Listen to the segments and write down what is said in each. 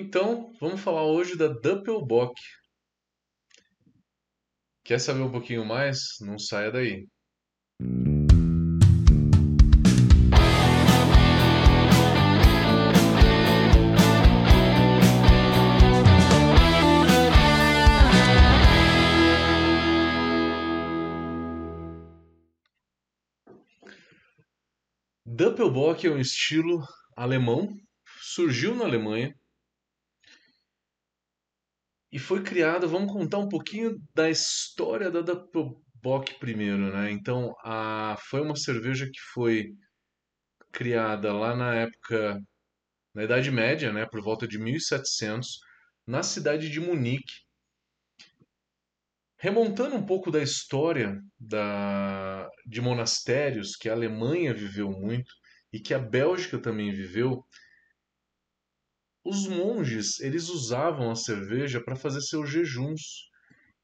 Então, vamos falar hoje da Doppelbock. Quer saber um pouquinho mais? Não saia daí. Doppelbock é um estilo alemão, surgiu na Alemanha e foi criado. Vamos contar um pouquinho da história da Doppelbock primeiro, né? Então, a, foi uma cerveja que foi criada lá na época, na Idade Média, né? Por volta de 1700, na cidade de Munique. Remontando um pouco da história da, de monastérios que a Alemanha viveu muito e que a Bélgica também viveu, os monges eles usavam a cerveja para fazer seus jejuns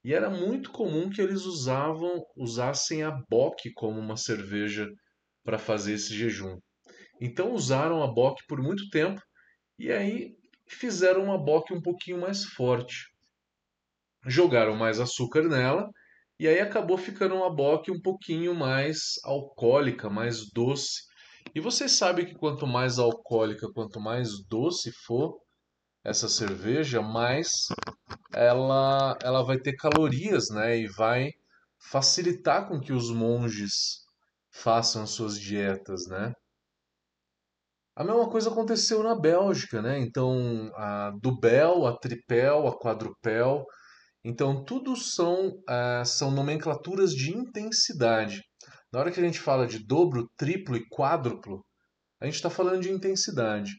e era muito comum que eles usavam usassem a Bock como uma cerveja para fazer esse jejum. Então usaram a Bock por muito tempo e aí fizeram uma Bock um pouquinho mais forte jogaram mais açúcar nela e aí acabou ficando uma bock um pouquinho mais alcoólica, mais doce. E vocês sabem que quanto mais alcoólica, quanto mais doce for essa cerveja, mais ela, ela vai ter calorias, né? E vai facilitar com que os monges façam suas dietas, né? A mesma coisa aconteceu na Bélgica, né? Então, a Dubel, a Tripel, a Quadrupel, então, tudo são, uh, são nomenclaturas de intensidade. Na hora que a gente fala de dobro, triplo e quádruplo, a gente está falando de intensidade.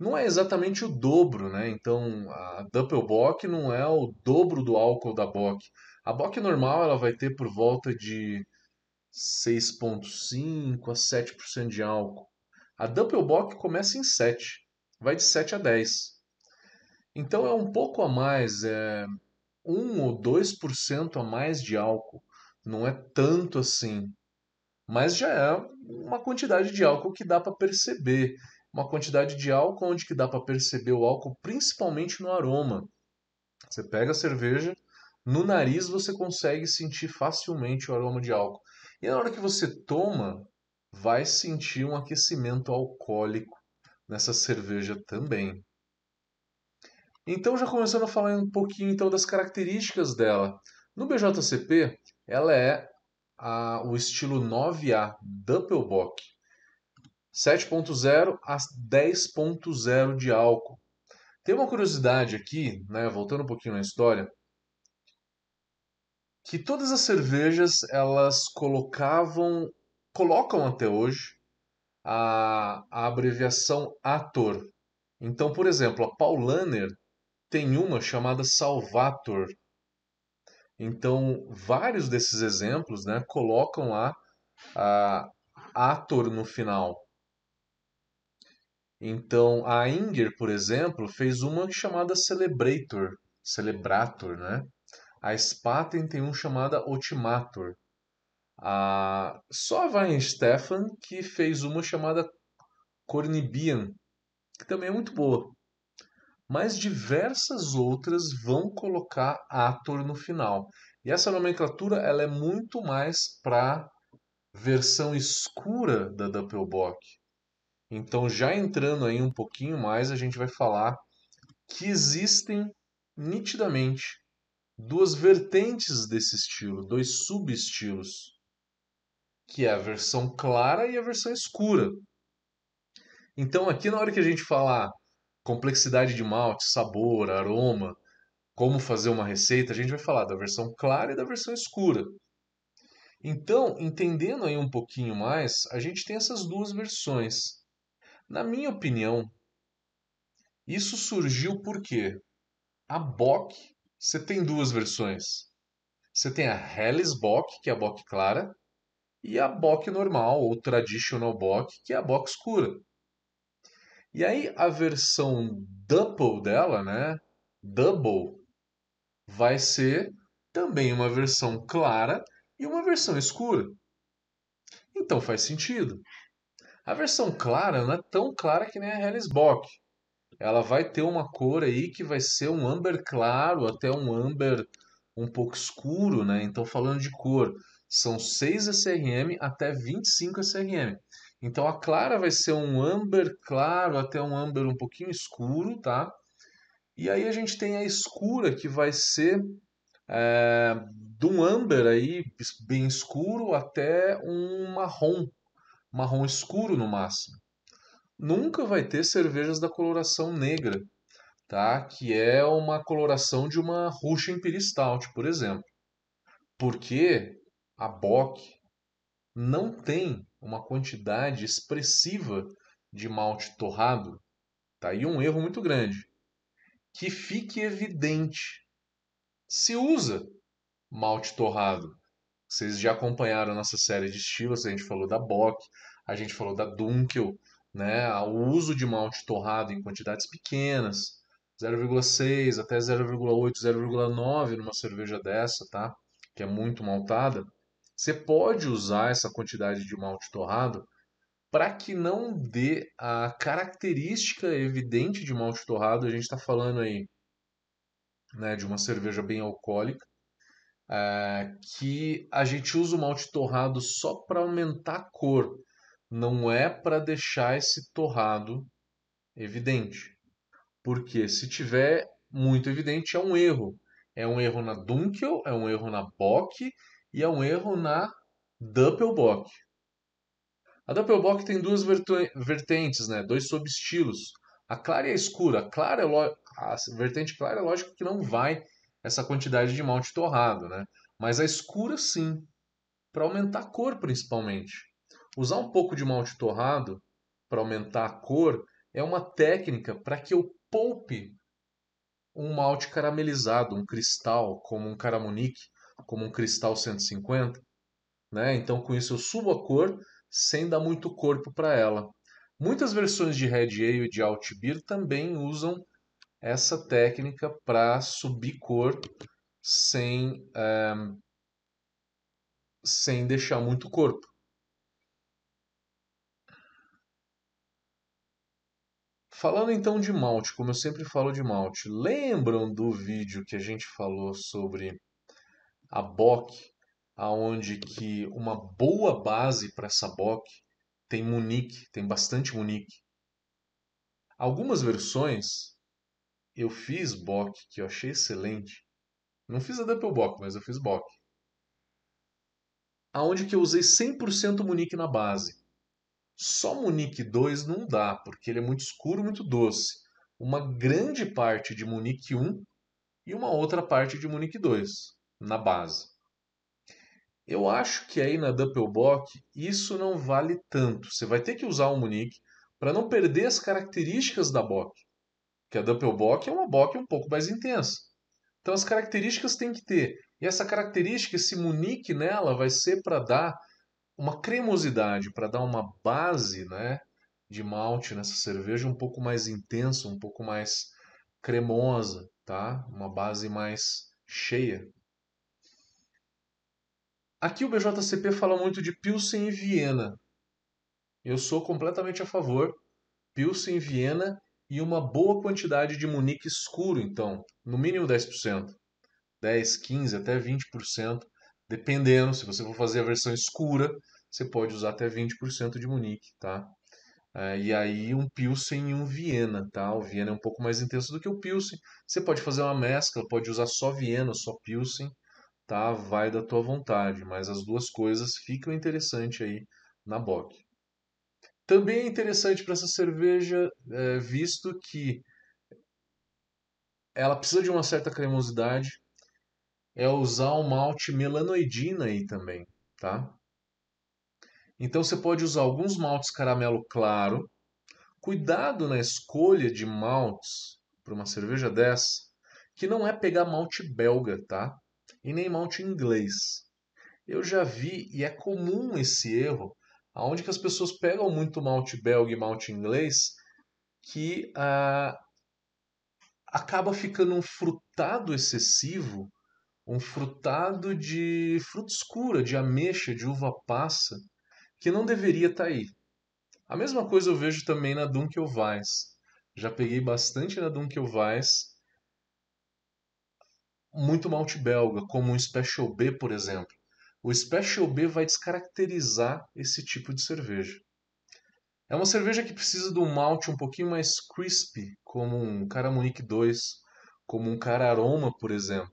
Não é exatamente o dobro, né? Então, a Doppelbock não é o dobro do álcool da Bock. A Bock normal ela vai ter por volta de 6,5% a 7% de álcool. A Doppelbock começa em 7, vai de 7 a 10. Então é um pouco a mais, é, 1 ou 2% a mais de álcool. Não é tanto assim. Mas já é uma quantidade de álcool que dá para perceber. Uma quantidade de álcool onde que dá para perceber o álcool, principalmente no aroma. Você pega a cerveja, no nariz você consegue sentir facilmente o aroma de álcool. E na hora que você toma, vai sentir um aquecimento alcoólico nessa cerveja também. Então, já começando a falar um pouquinho então das características dela. No BJCP, ela é a, o estilo 9A Doppelbock. 7.0 a 10.0 de álcool. Tem uma curiosidade aqui, né, voltando um pouquinho na história, que todas as cervejas elas colocavam, colocam até hoje a, a abreviação Ator. Então, por exemplo, a Paulaner tem uma chamada Salvator. Então, vários desses exemplos né, colocam lá a Ator no final. Então, a Inger, por exemplo, fez uma chamada Celebrator, Celebrator, né? A Spaten tem um chamada Ultimator. A... Só a Weinstefan que fez uma chamada Cornibian, que também é muito boa mas diversas outras vão colocar Ator no final. E essa nomenclatura ela é muito mais para versão escura da Doppelbock. Então, já entrando aí um pouquinho mais, a gente vai falar que existem nitidamente duas vertentes desse estilo, dois subestilos, que é a versão clara e a versão escura. Então, aqui na hora que a gente falar complexidade de malte, sabor, aroma, como fazer uma receita, a gente vai falar da versão clara e da versão escura. Então, entendendo aí um pouquinho mais, a gente tem essas duas versões. Na minha opinião, isso surgiu porque a Bock, você tem duas versões. Você tem a Helles Bock, que é a Bock clara, e a Bock normal, ou Traditional Bock, que é a Bock escura. E aí a versão double dela, né? Double vai ser também uma versão clara e uma versão escura. Então faz sentido. A versão clara não é tão clara que nem a Hellesbock. ela vai ter uma cor aí que vai ser um amber claro até um amber um pouco escuro, né? Então, falando de cor, são 6 SRM até 25 SRM. Então, a clara vai ser um amber claro até um amber um pouquinho escuro, tá? E aí a gente tem a escura que vai ser é, de um amber aí bem escuro até um marrom, marrom escuro no máximo. Nunca vai ter cervejas da coloração negra, tá? Que é uma coloração de uma Russian Imperial Stout, por exemplo. Porque a Bock não tem uma quantidade expressiva de malte torrado. Tá aí um erro muito grande. Que fique evidente. Se usa malte torrado. Vocês já acompanharam a nossa série de estilos, a gente falou da Bock, a gente falou da Dunkel, né? O uso de malte torrado em quantidades pequenas, 0,6 até 0,8, 0,9 numa cerveja dessa, tá? Que é muito maltada. Você pode usar essa quantidade de malte torrado para que não dê a característica evidente de malte torrado. A gente está falando aí né, de uma cerveja bem alcoólica, é, que a gente usa o malte torrado só para aumentar a cor, não é para deixar esse torrado evidente. Porque se tiver muito evidente, é um erro. É um erro na Dunkel, é um erro na Bock e é um erro na Doppelbock. A Doppelbock tem duas vertentes, né? dois subestilos. A clara e a escura. A, clara é a vertente clara é lógico que não vai essa quantidade de malte torrado, né? mas a escura sim, para aumentar a cor principalmente. Usar um pouco de malte torrado para aumentar a cor é uma técnica para que eu poupe um malte caramelizado, um cristal, como um Caramunique, como um cristal 150. Né? Então, com isso, eu subo a cor sem dar muito corpo para ela. Muitas versões de Red Ale e de Alt Beer também usam essa técnica para subir cor sem, é, sem deixar muito corpo. Falando então de malte, como eu sempre falo de malte, lembram do vídeo que a gente falou sobre a Bock, aonde que uma boa base para essa Bock tem Munique, tem bastante Munique. Algumas versões eu fiz Bock que eu achei excelente. Não fiz a Double Bock, mas eu fiz Bock. Aonde que eu usei 100% Munique na base. Só Munique 2 não dá, porque ele é muito escuro, muito doce. Uma grande parte de Munique 1 e uma outra parte de Munique 2 na base. Eu acho que aí na Doppelbock isso não vale tanto. Você vai ter que usar o Munique para não perder as características da Bock. Que a Doppelbock é uma Bock um pouco mais intensa. Então as características tem que ter. E essa característica, esse Munique nela, vai ser para dar uma cremosidade para dar uma base né, de malte nessa cerveja um pouco mais intensa, um pouco mais cremosa, tá? Uma base mais cheia. Aqui o BJCP fala muito de Pilsen e Viena. Eu sou completamente a favor. Pilsen e Viena e uma boa quantidade de Munique escuro, então, no mínimo 10%. 10, 15, até 20%, dependendo, se você for fazer a versão escura, você pode usar até 20% de Munique, tá? É, e aí um Pilsen e um Viena, tá? O Viena é um pouco mais intenso do que o Pilsen. Você pode fazer uma mescla, pode usar só Viena, só Pilsen, tá? Vai da tua vontade, mas as duas coisas ficam interessantes aí na Bock. Também é interessante para essa cerveja, é, visto que ela precisa de uma certa cremosidade, é usar um malte melanoidina aí também, tá? Então você pode usar alguns maltes caramelo claro. Cuidado na escolha de maltes para uma cerveja dessa, que não é pegar malte belga, tá? E nem malte inglês. Eu já vi e é comum esse erro, aonde que as pessoas pegam muito malte belga e malte inglês, que ah, acaba ficando um frutado excessivo, um frutado de fruta escura, de ameixa, de uva passa, que não deveria estar tá aí. A mesma coisa eu vejo também na Dunkel Weiss. Já peguei bastante na Dunkelweiss. Muito malte belga, como um Special B, por exemplo. O Special B vai descaracterizar esse tipo de cerveja. É uma cerveja que precisa de um malte um pouquinho mais crispy, como um Caramunique 2, como um Cara Aroma, por exemplo.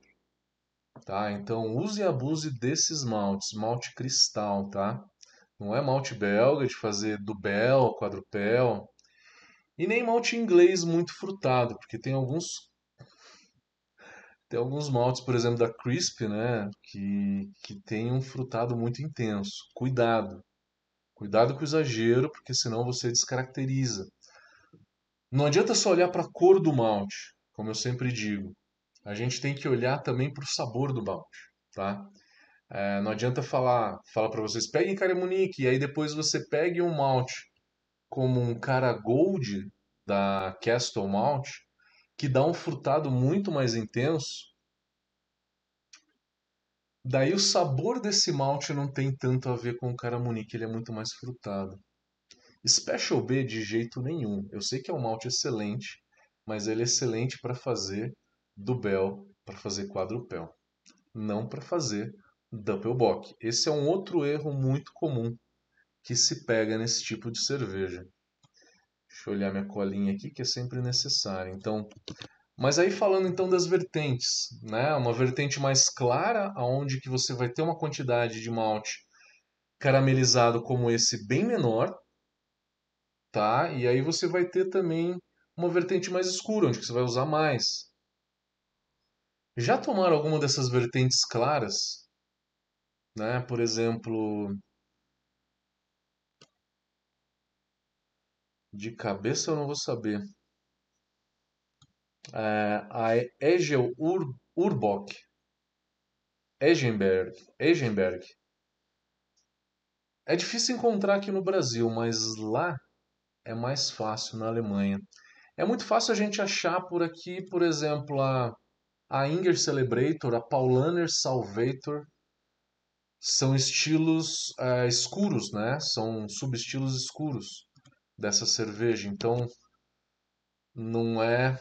Tá? Então use e abuse desses maltes, malte cristal, tá? Não é malte belga de fazer dubel, quadrupel, e nem malte inglês muito frutado, porque tem alguns tem alguns maltes, por exemplo, da Crisp, né, que, que tem um frutado muito intenso. Cuidado. Cuidado com o exagero, porque senão você descaracteriza. Não adianta só olhar para a cor do malte, como eu sempre digo. A gente tem que olhar também para o sabor do malte, tá? É, não adianta falar, falar para vocês, peguem Caramunique, e aí depois você pegue um malte como um cara gold da Castle Malt, que dá um frutado muito mais intenso. Daí o sabor desse malte não tem tanto a ver com o Caramunique, ele é muito mais frutado. Special B de jeito nenhum. Eu sei que é um malte excelente, mas ele é excelente para fazer Dubel, para fazer quadrupel, não para fazer Doppelbock. Esse é um outro erro muito comum que se pega nesse tipo de cerveja. Deixa eu olhar minha colinha aqui, que é sempre necessário. Então, mas aí falando então das vertentes, né? Uma vertente mais clara, aonde que você vai ter uma quantidade de malte caramelizado como esse bem menor, tá? E aí você vai ter também uma vertente mais escura, onde que você vai usar mais. Já tomaram alguma dessas vertentes claras? Né? Por exemplo, De cabeça eu não vou saber. É, a Egel Ur, Urbock. Egenberg. Egenberg. É difícil encontrar aqui no Brasil, mas lá é mais fácil, na Alemanha. É muito fácil a gente achar por aqui, por exemplo, a, a Inger Celebrator, a Paulaner Salvator. São estilos é, escuros, né? São subestilos escuros dessa cerveja. Então não é,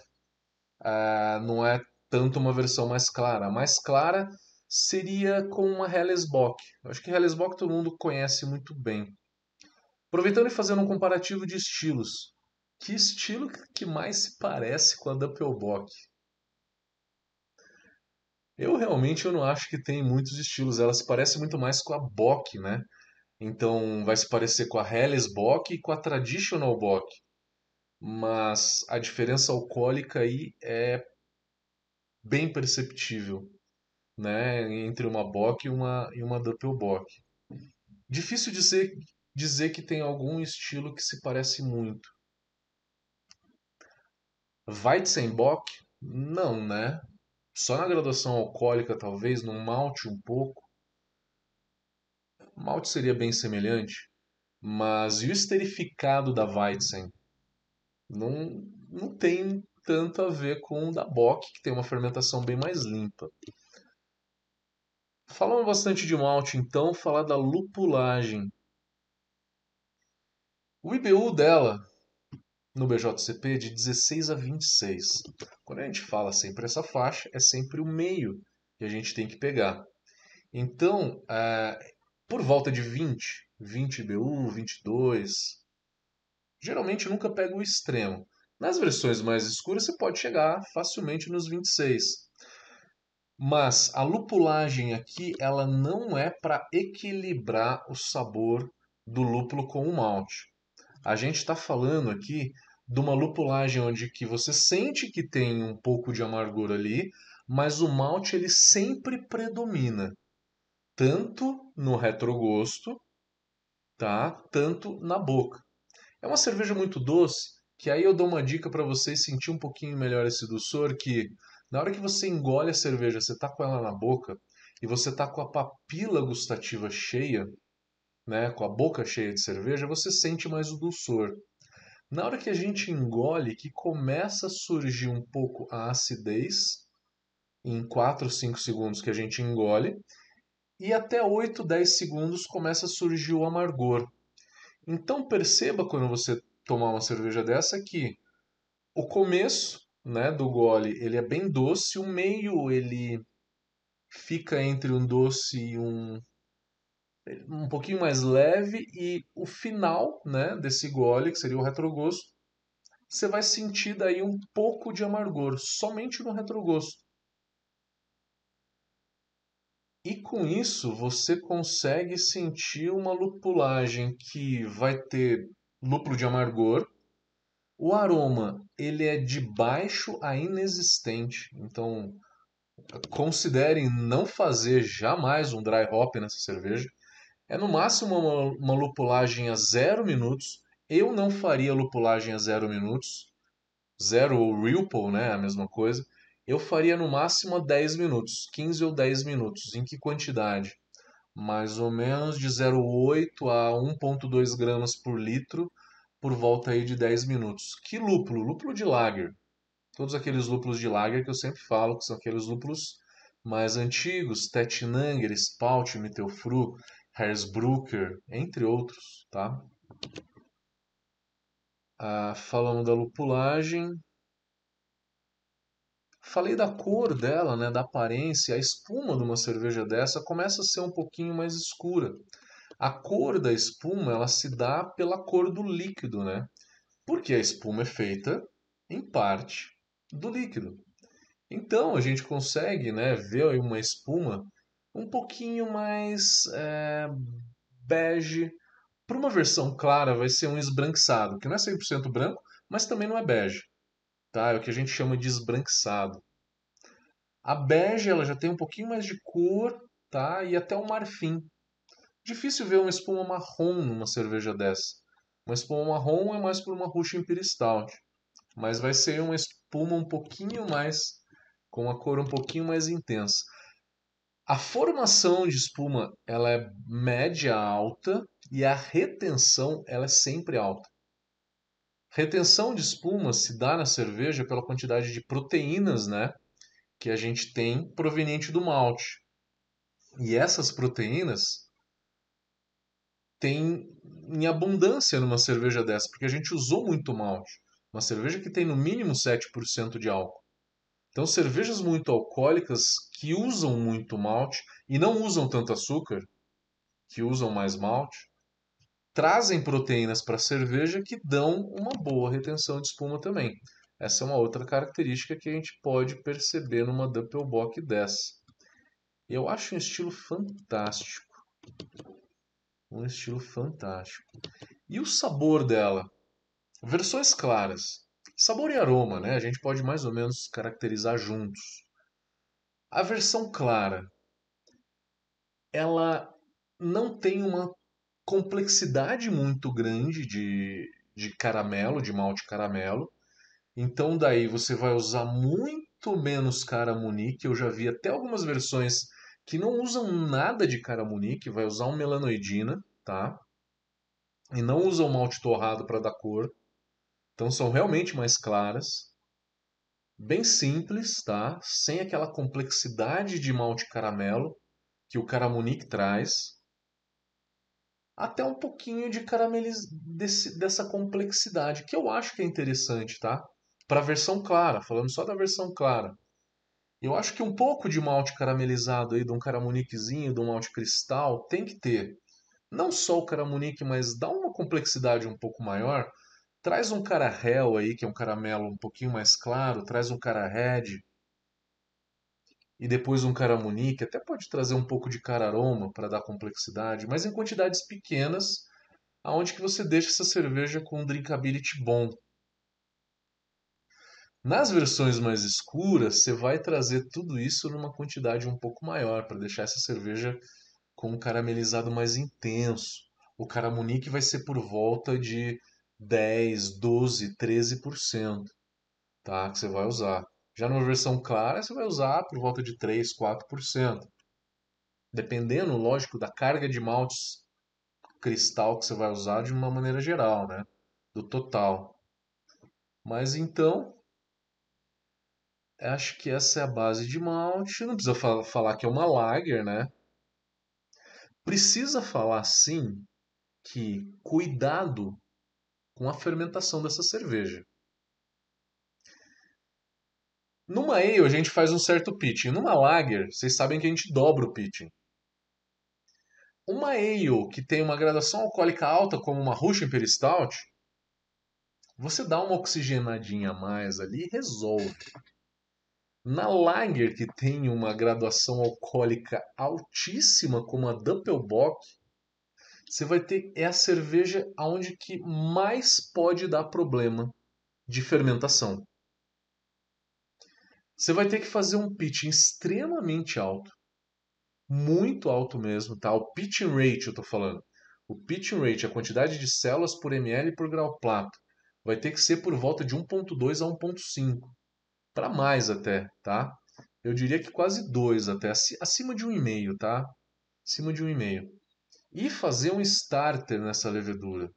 uh, não é tanto uma versão mais clara. A mais clara seria com uma Hellesbock. Acho que Hellesbock todo mundo conhece muito bem. Aproveitando e fazendo um comparativo de estilos. Que estilo que mais se parece com a Doppelbock? Eu realmente eu não acho que tem muitos estilos. Ela se parece muito mais com a Bock, né? Então vai se parecer com a Helles Bock e com a Traditional Bock. Mas a diferença alcoólica aí é bem perceptível, né, entre uma Bock e uma, e uma Doppelbock. Difícil dizer, dizer que tem algum estilo que se parece muito. Weizenbock? Não, né? Só na graduação alcoólica, talvez, num malte um pouco. Malte seria bem semelhante, mas e o esterificado da Weizen? Não, não tem tanto a ver com o da Bock, que tem uma fermentação bem mais limpa. Falando bastante de malte, então, falar da lupulagem. O IBU dela no BJCP é de 16 a 26. Quando a gente fala sempre essa faixa, é sempre o meio que a gente tem que pegar. Então, é, por volta de 20, 20 BU, 22. Geralmente nunca pega o extremo. Nas versões mais escuras você pode chegar facilmente nos 26. Mas a lupulagem aqui ela não é para equilibrar o sabor do lúpulo com o malte. A gente está falando aqui de uma lupulagem onde que você sente que tem um pouco de amargor ali, mas o malte ele sempre predomina tanto no retrogosto, tá? Tanto na boca. É uma cerveja muito doce, que aí eu dou uma dica para vocês sentir um pouquinho melhor esse doçor, que na hora que você engole a cerveja, você tá com ela na boca e você tá com a papila gustativa cheia, né, com a boca cheia de cerveja, você sente mais o doçor. Na hora que a gente engole, que começa a surgir um pouco a acidez, em 4 ou 5 segundos que a gente engole, e até 8, 10 segundos começa a surgir o amargor. Então perceba quando você tomar uma cerveja dessa que o começo, né, do gole, ele é bem doce, o meio ele fica entre um doce e um um pouquinho mais leve e o final, né, desse gole, que seria o retrogosto, você vai sentir daí um pouco de amargor, somente no retrogosto. E com isso você consegue sentir uma lupulagem que vai ter lúpulo de amargor. O aroma, ele é de baixo a inexistente. Então, considerem não fazer jamais um dry hop nessa cerveja. É no máximo uma, uma lupulagem a zero minutos. Eu não faria lupulagem a zero minutos. Zero ou Ripple, né? A mesma coisa. Eu faria no máximo 10 minutos, 15 ou 10 minutos. Em que quantidade? Mais ou menos de 0,8 a 1,2 gramas por litro, por volta aí de 10 minutos. Que lúpulo? Lúpulo de lager. Todos aqueles lúpulos de lager que eu sempre falo, que são aqueles lúpulos mais antigos, Tettnanger, Spalt, Mittelfru, Hersbrucker, entre outros, tá? Ah, falando da lupulagem, Falei da cor dela, né, da aparência. A espuma de uma cerveja dessa começa a ser um pouquinho mais escura. A cor da espuma ela se dá pela cor do líquido, né? Porque a espuma é feita em parte do líquido. Então a gente consegue, né, ver uma espuma um pouquinho mais é, bege. Para uma versão clara vai ser um esbranquiçado, que não é 100% branco, mas também não é bege tá? É o que a gente chama de esbranquiçado. A bege ela já tem um pouquinho mais de cor, tá? E até o marfim. Difícil ver uma espuma marrom numa cerveja dessa. Uma espuma marrom é mais por uma Russian Imperial Stout, mas vai ser uma espuma um pouquinho mais com uma cor um pouquinho mais intensa. A formação de espuma ela é média alta e a retenção ela é sempre alta. Retenção de espuma se dá na cerveja pela quantidade de proteínas, né, que a gente tem proveniente do malte. E essas proteínas têm em abundância numa cerveja dessa, porque a gente usou muito malte. Uma cerveja que tem no mínimo 7% de álcool. Então, cervejas muito alcoólicas que usam muito malte e não usam tanto açúcar, que usam mais malte, trazem proteínas para a cerveja que dão uma boa retenção de espuma também. Essa é uma outra característica que a gente pode perceber numa Doppelbock dessa. Eu acho um estilo fantástico. Um estilo fantástico. E o sabor dela? Versões claras. Sabor e aroma, né? A gente pode mais ou menos caracterizar juntos. A versão clara, ela não tem uma complexidade muito grande de, de caramelo, de malte caramelo. Então daí você vai usar muito menos caramunique. Eu já vi até algumas versões que não usam nada de caramunique, vai usar um melanoidina, tá? E não usam malte torrado para dar cor. Então são realmente mais claras. Bem simples, tá? Sem aquela complexidade de malte caramelo que o caramunique traz até um pouquinho de carameliz dessa complexidade, que eu acho que é interessante, tá? Para a versão clara, falando só da versão clara. Eu acho que um pouco de malte caramelizado aí, de um caramuniquezinho, de um malte cristal, tem que ter. Não só o caramunique, mas dá uma complexidade um pouco maior. Traz um carahel aí, que é um caramelo um pouquinho mais claro, traz um cara red, e depois um caramunique, até pode trazer um pouco de cararoma para dar complexidade, mas em quantidades pequenas, aonde que você deixa essa cerveja com um drinkability bom. Nas versões mais escuras, você vai trazer tudo isso numa quantidade um pouco maior para deixar essa cerveja com um caramelizado mais intenso. O caramunique vai ser por volta de 10, 12, 13%, tá? Que você vai usar. Já numa versão clara, você vai usar por volta de 3, 4%. Dependendo, lógico, da carga de maltes cristal que você vai usar de uma maneira geral, né? Do total. Mas então, acho que essa é a base de malte. Não precisa falar que é uma lager, né? Precisa falar sim que cuidado com a fermentação dessa cerveja. Numa ale a gente faz um certo pitching. Numa lager, vocês sabem que a gente dobra o pitching. Uma ale que tem uma graduação alcoólica alta, como uma Russian Peristout, você dá uma oxigenadinha a mais ali e resolve. Na lager que tem uma graduação alcoólica altíssima, como a Doppelbock, você vai ter é a cerveja aonde que mais pode dar problema de fermentação. Você vai ter que fazer um pitching extremamente alto, muito alto mesmo, tá? O pitching rate eu tô falando. O pitching rate, a quantidade de células por ml por grau plato, vai ter que ser por volta de 1.2 a 1.5, para mais até, tá? Eu diria que quase 2 até, acima de 1,5, tá? Acima de 1,5. E fazer um starter nessa levedura.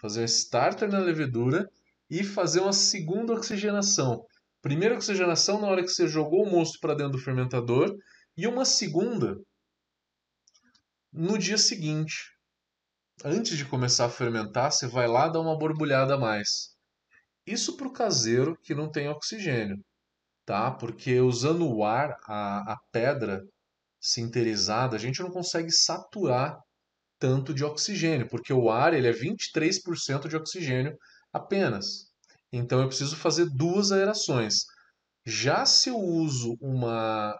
Fazer um starter na levedura e fazer uma segunda oxigenação. Primeira oxigenação na hora que você jogou o mosto para dentro do fermentador e uma segunda no dia seguinte. Antes de começar a fermentar, você vai lá dar uma borbulhada a mais. Isso para o caseiro que não tem oxigênio, tá? Porque usando o ar, a, a pedra sinterizada, a gente não consegue saturar tanto de oxigênio, porque o ar ele é 23% de oxigênio apenas. Então eu preciso fazer duas aerações. Já se eu uso uma,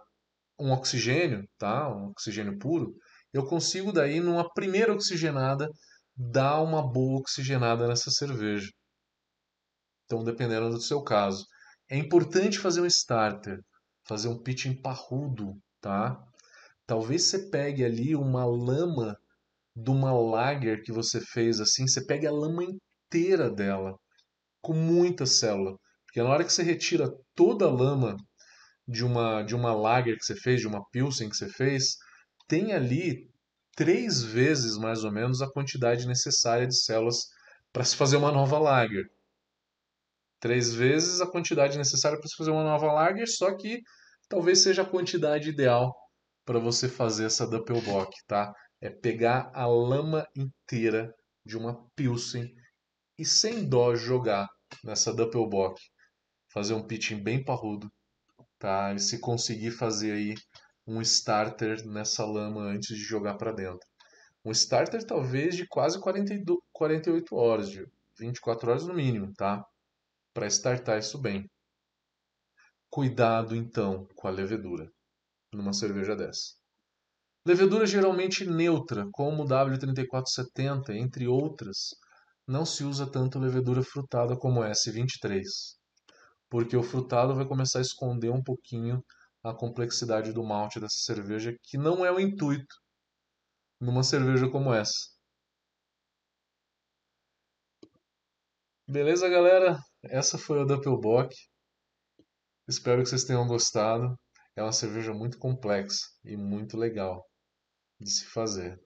um oxigênio, tá? um oxigênio puro, eu consigo daí, numa primeira oxigenada, dar uma boa oxigenada nessa cerveja. Então, dependendo do seu caso. É importante fazer um starter, fazer um pitching parrudo, tá? Talvez você pegue ali uma lama de uma lager que você fez assim, você pegue a lama inteira dela com muita célula. Porque na hora que você retira toda a lama de uma, de uma lager que você fez, de uma pilsen que você fez, tem ali três vezes mais ou menos a quantidade necessária de células para se fazer uma nova lager. Três vezes a quantidade necessária para se fazer uma nova lager, só que talvez seja a quantidade ideal para você fazer essa Doppelbock, tá? É pegar a lama inteira de uma Pilsen e sem dó jogar nessa Doppelbock. Fazer um pitching bem parrudo, tá? E se conseguir fazer aí um starter nessa lama antes de jogar para dentro. Um starter talvez de quase 42, 48 horas, de 24 horas no mínimo, tá? Para startar isso bem. Cuidado então com a levedura numa cerveja dessa. Levedura geralmente neutra, como o W3470, entre outras, não se usa tanto levedura frutada como S23, porque o frutado vai começar a esconder um pouquinho a complexidade do malte dessa cerveja, que não é o intuito numa cerveja como essa. Beleza, galera? Essa foi a Doppelbock. Espero que vocês tenham gostado. É uma cerveja muito complexa e muito legal de se fazer.